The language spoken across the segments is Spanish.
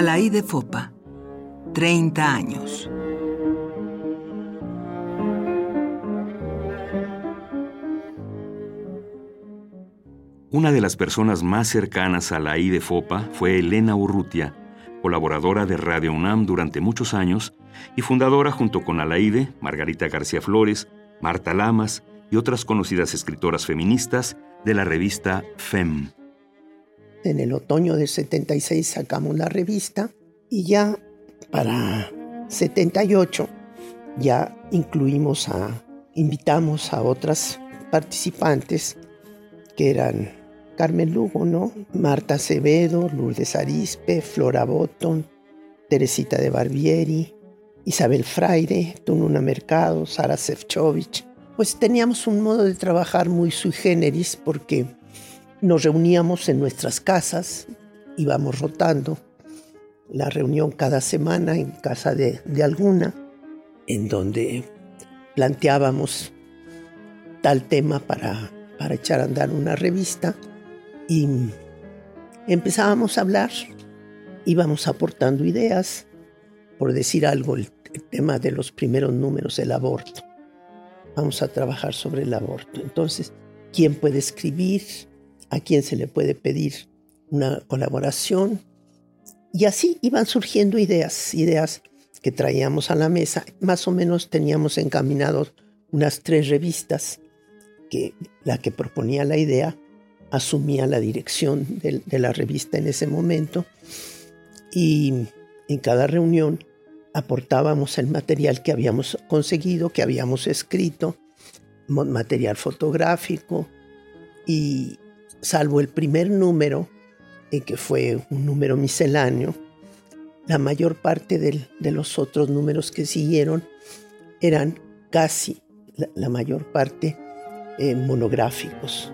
Alaide Fopa, 30 años. Una de las personas más cercanas a la de Fopa fue Elena Urrutia, colaboradora de Radio UNAM durante muchos años y fundadora junto con Alaide, Margarita García Flores, Marta Lamas y otras conocidas escritoras feministas de la revista FEM. En el otoño del 76 sacamos la revista y ya para 78 ya incluimos a, invitamos a otras participantes que eran Carmen Lugo, ¿no? Marta Acevedo, Lourdes Arispe, Flora Botton, Teresita de Barbieri, Isabel Fraire, Tununa Mercado, Sara Sefcovic. Pues teníamos un modo de trabajar muy sui generis porque nos reuníamos en nuestras casas, íbamos rotando la reunión cada semana en casa de, de alguna, en donde planteábamos tal tema para, para echar a andar una revista y empezábamos a hablar, íbamos aportando ideas, por decir algo, el, tema de los primeros números, el aborto. Vamos a trabajar sobre el aborto. Entonces, ¿quién puede escribir? ¿A quién se le puede pedir una colaboración? Y así iban surgiendo ideas, ideas que traíamos a la mesa. Más o menos teníamos encaminados unas tres revistas, que la que proponía la idea asumía la dirección de, la revista en ese momento y en cada reunión aportábamos el material que habíamos conseguido, que habíamos escrito, material fotográfico y salvo el primer número, en que fue un número misceláneo, la mayor parte de los otros números que siguieron eran casi la, mayor parte eh, monográficos.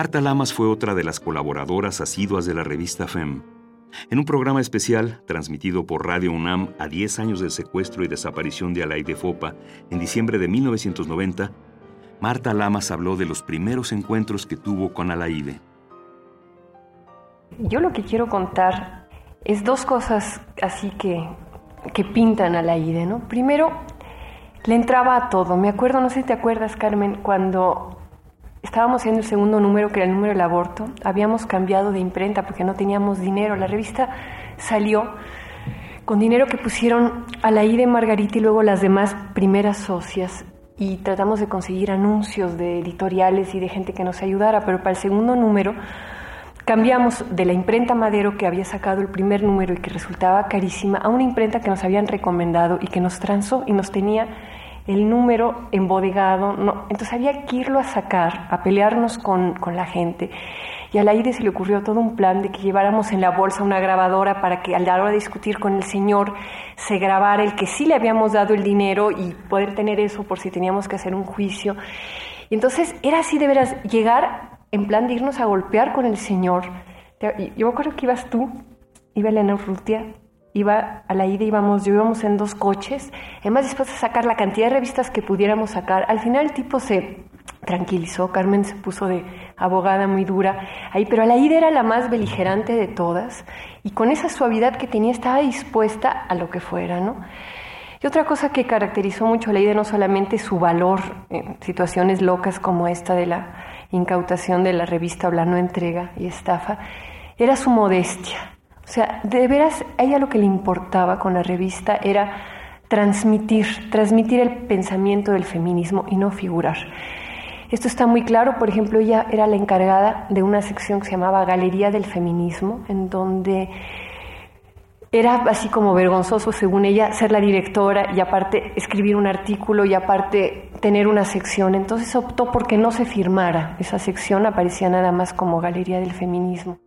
Marta Lamas fue otra de las colaboradoras asiduas de la revista FEM. En un programa especial, transmitido por Radio UNAM a 10 años del secuestro y desaparición de Alaide Fopa en diciembre de 1990, Marta Lamas habló de los primeros encuentros que tuvo con Alaide. Yo lo que quiero contar es dos cosas así que, que pintan a Alaide, ¿no? Primero, le entraba a todo. Me acuerdo, no sé si te acuerdas, Carmen, cuando Estábamos en el segundo número, que era el número del aborto. Habíamos cambiado de imprenta porque no teníamos dinero. La revista salió con dinero que pusieron a la I de Margarita y luego las demás primeras socias. Y tratamos de conseguir anuncios de editoriales y de gente que nos ayudara. Pero para el segundo número cambiamos de la imprenta Madero que había sacado el primer número y que resultaba carísima a una imprenta que nos habían recomendado y que nos transó y nos tenía el número embodegado, entonces había que irlo a sacar, a pelearnos con, la gente. Y a la IDE se le ocurrió todo un plan de que lleváramos en la bolsa una grabadora para que a la hora de discutir con el señor se grabara el que sí le habíamos dado el dinero y poder tener eso por si teníamos que hacer un juicio. Y entonces era así de veras, llegar en plan de irnos a golpear con el señor. Yo me acuerdo que ibas tú, iba Elena Urrutia, iba a la ida íbamos, yo íbamos en dos coches, además después de sacar la cantidad de revistas que pudiéramos sacar, al final el tipo se tranquilizó, Carmen se puso de abogada muy dura ahí, pero a la ida era la más beligerante de todas y con esa suavidad que tenía estaba dispuesta a lo que fuera, ¿no? Y otra cosa que caracterizó mucho a la ida no solamente su valor en situaciones locas como esta de la incautación de la revista Hablando Entrega y Estafa, era su modestia o sea, de veras, a ella lo que le importaba con la revista era transmitir, transmitir el pensamiento del feminismo y no figurar. Esto está muy claro, por ejemplo, ella era la encargada de una sección que se llamaba Galería del Feminismo, en donde era así como vergonzoso, según ella, ser la directora y aparte escribir un artículo y aparte tener una sección. Entonces optó porque no se firmara esa sección, aparecía nada más como Galería del Feminismo.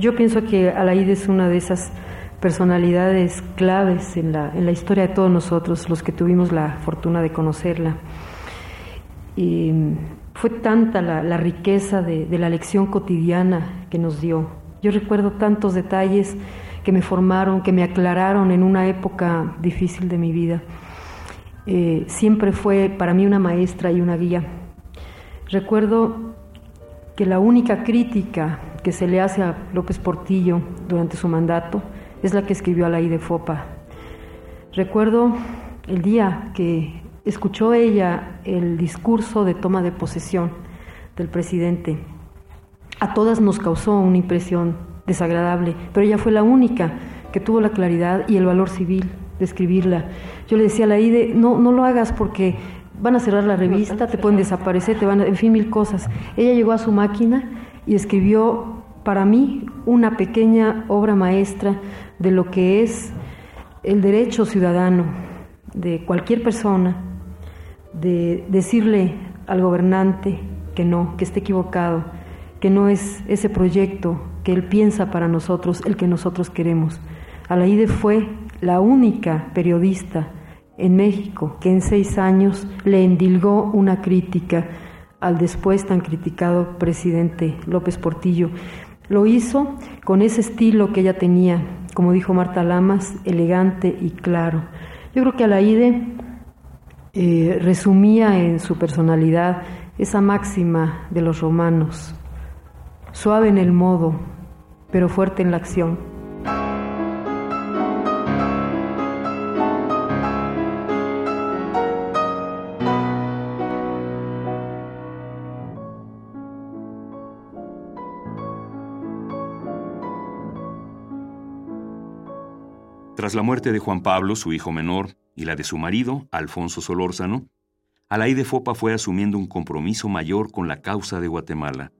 Yo pienso que Alaide es una de esas personalidades claves en la, en la historia de todos nosotros, los que tuvimos la fortuna de conocerla. Y fue tanta la, riqueza de, la lección cotidiana que nos dio. Yo recuerdo tantos detalles que me formaron, que me aclararon en una época difícil de mi vida. Eh, siempre fue para mí una maestra y una guía. Recuerdo que la única crítica que se le hace a López Portillo durante su mandato es la que escribió a la Fopa. Recuerdo el día que escuchó ella el discurso de toma de posesión del presidente. A todas nos causó una impresión desagradable, pero ella fue la única que tuvo la claridad y el valor civil de escribirla. Yo le decía a la IDE, no, no lo hagas porque van a cerrar la revista, te pueden desaparecer, te van a, en fin, mil cosas. Ella llegó a su máquina y escribió para mí una pequeña obra maestra de lo que es el derecho ciudadano de cualquier persona de decirle al gobernante que no, que esté equivocado, que no es ese proyecto que él piensa para nosotros el que nosotros queremos. Alaide fue la única periodista en México que en seis años le endilgó una crítica al después tan criticado presidente López Portillo. Lo hizo con ese estilo que ella tenía, como dijo Marta Lamas, elegante y claro. Yo creo que Alaide eh, resumía en su personalidad esa máxima de los romanos, suave en el modo, pero fuerte en la acción. Tras la muerte de Juan Pablo, su hijo menor, y la de su marido, Alfonso Solórzano, Alaide Fopa fue asumiendo un compromiso mayor con la causa de Guatemala.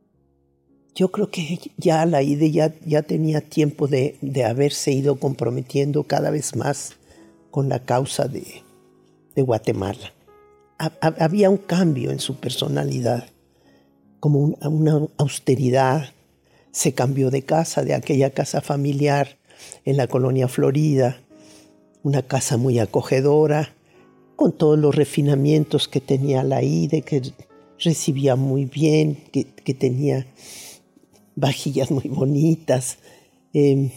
Yo creo que ya Alaide ya, ya tenía tiempo de, haberse ido comprometiendo cada vez más con la causa de, Guatemala. había un cambio en su personalidad, como una austeridad. Se cambió de casa, de aquella casa familiar en la colonia Florida, una casa muy acogedora, con todos los refinamientos que tenía la IDE, que recibía muy bien, que, tenía vajillas muy bonitas. Em,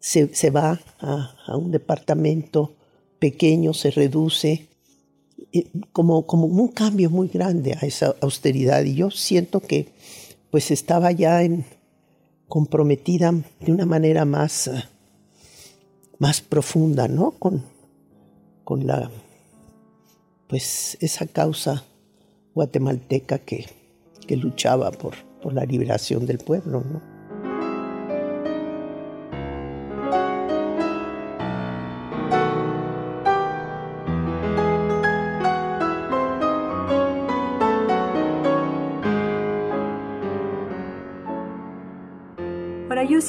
se, va a, un departamento pequeño, se reduce, como, como un cambio muy grande a esa austeridad. Y yo siento que pues estaba ya en, comprometida de una manera más, eh, más profunda, ¿no? Con, con la, pues, esa causa guatemalteca que, que luchaba por, por la liberación del pueblo, ¿no?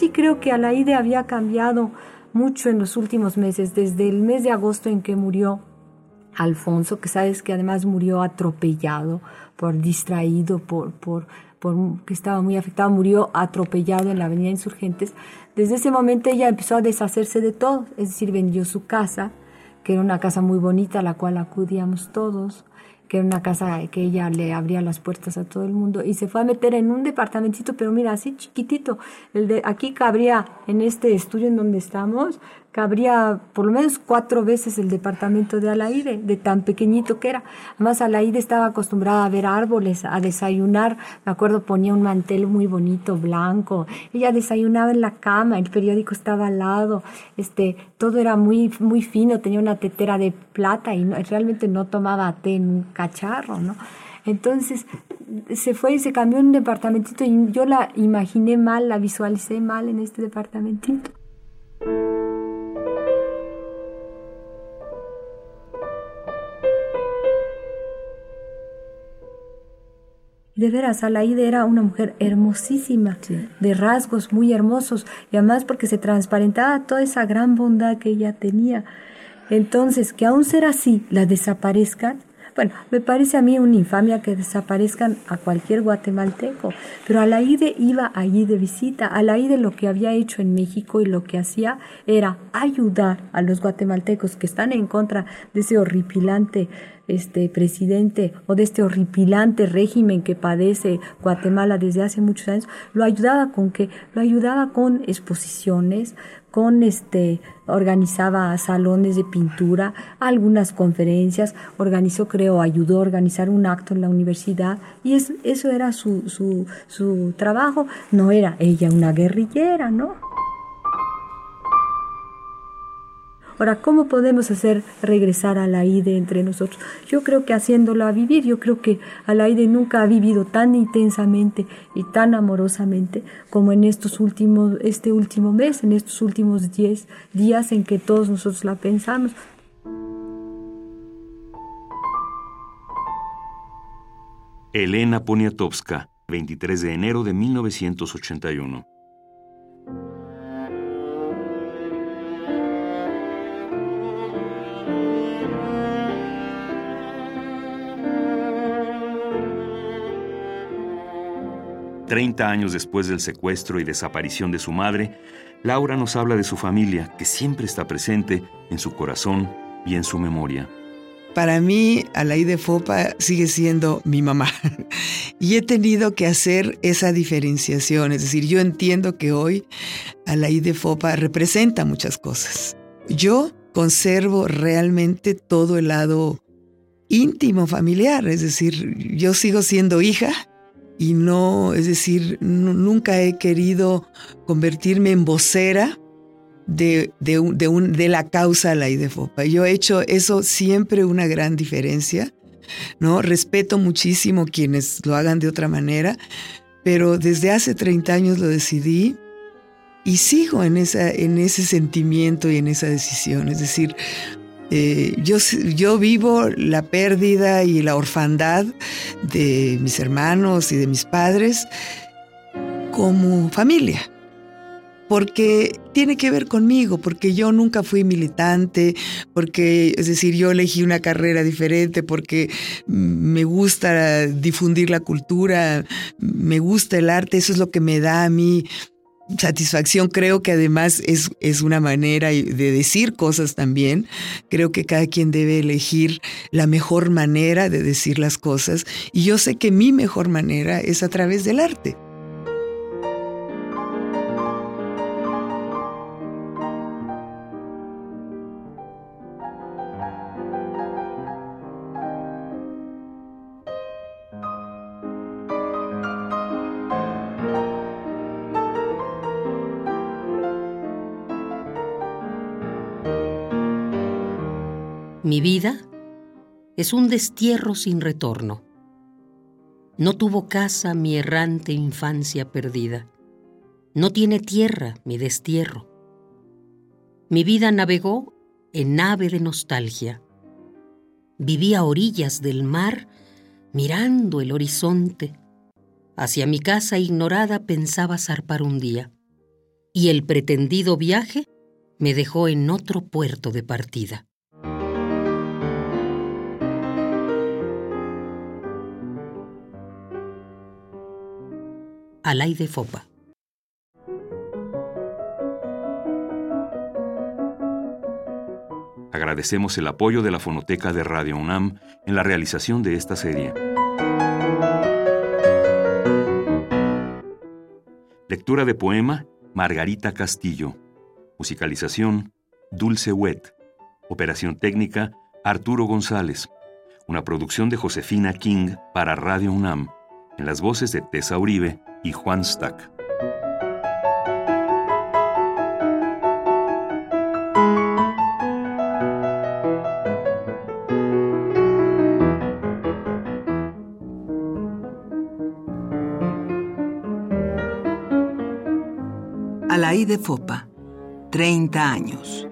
Sí creo que Alaide había cambiado mucho en los últimos meses, desde el mes de agosto en que murió Alfonso, que sabes que además murió atropellado, por distraído, por, por, por que estaba muy afectado, murió atropellado en la avenida Insurgentes. Desde ese momento ella empezó a deshacerse de todo, es decir, vendió su casa, que era una casa muy bonita a la cual acudíamos todos, que era una casa que ella le abría las puertas a todo el mundo y se fue a meter en un departamentito, pero mira, así chiquitito. El de aquí cabría en este estudio en donde estamos, cabría por lo menos cuatro veces el departamento de Alaide, de tan pequeñito que era. Además, Alaide estaba acostumbrada a ver árboles, a desayunar. Me acuerdo, ponía un mantel muy bonito, blanco. Ella desayunaba en la cama, el periódico estaba al lado. Este, todo era muy, muy fino, tenía una tetera de plata y realmente no tomaba té en un cacharro, ¿no? Entonces se fue y se cambió un departamentito y yo la imaginé mal, la visualicé mal en este departamentito. De veras, Alaide era una mujer hermosísima, de rasgos muy hermosos, y además porque se transparentaba toda esa gran bondad que ella tenía. Entonces, que aún ser así, la desaparezcan, Bueno, me parece a mí una infamia que desaparezcan a cualquier guatemalteco, pero Alaide iba allí de visita. Alaide lo que había hecho en México y lo que hacía era ayudar a los guatemaltecos que están en contra de ese horripilante este presidente o de este horripilante régimen que padece Guatemala desde hace muchos años, lo ayudaba con que lo ayudaba con exposiciones, con este organizaba salones de pintura, algunas conferencias, organizó, creo, ayudó a organizar un acto en la universidad y es, eso era su, su, su trabajo, no era ella una guerrillera, ¿no? Ahora, ¿cómo podemos hacer regresar a la IDE entre nosotros? Yo creo que haciéndola vivir, yo creo que a la IDE nunca ha vivido tan intensamente y tan amorosamente como en estos últimos, este último mes, en estos últimos 10 días en que todos nosotros la pensamos. Elena Poniatowska, 23 de enero de 1981. Treinta años después del secuestro y desaparición de su madre, Laura nos habla de su familia, que siempre está presente en su corazón y en su memoria. Para mí, Alaide Fopa sigue siendo mi mamá. y he tenido que hacer esa diferenciación. Es decir, yo entiendo que hoy Alaide Fopa representa muchas cosas. Yo conservo realmente todo el lado íntimo, familiar. Es decir, yo sigo siendo hija y no, es decir, nunca he querido convertirme en vocera de, de, la causa la IDEFOPA. Yo he hecho eso siempre una gran diferencia, ¿no? Respeto muchísimo quienes lo hagan de otra manera, pero desde hace 30 años lo decidí y sigo en, esa, en ese sentimiento y en esa decisión. Es decir, eh, yo, yo vivo la pérdida y la orfandad de mis hermanos y de mis padres como familia porque tiene que ver conmigo, porque yo nunca fui militante, porque, es decir, yo elegí una carrera diferente, porque me gusta difundir la cultura, me gusta el arte, eso es lo que me da a mí satisfacción. Creo que además es, es una manera de decir cosas también. Creo que cada quien debe elegir la mejor manera de decir las cosas y yo sé que mi mejor manera es a través del arte. Mi vida es un destierro sin retorno. No tuvo casa mi errante infancia perdida. No tiene tierra mi destierro. Mi vida navegó en nave de nostalgia. Viví a orillas del mar mirando el horizonte. Hacia mi casa ignorada pensaba zarpar un día. Y el pretendido viaje me dejó en otro puerto de partida. Alaide Fopa. Agradecemos el apoyo de la Fonoteca de Radio UNAM en la realización de esta serie. Lectura de poema Margarita Castillo. Musicalización Dulce Wet. Operación técnica Arturo González. Una producción de Josefina King para Radio UNAM. En las voces de Tessa Uribe y Juan Stack. Alaí de Fopa, 30 años.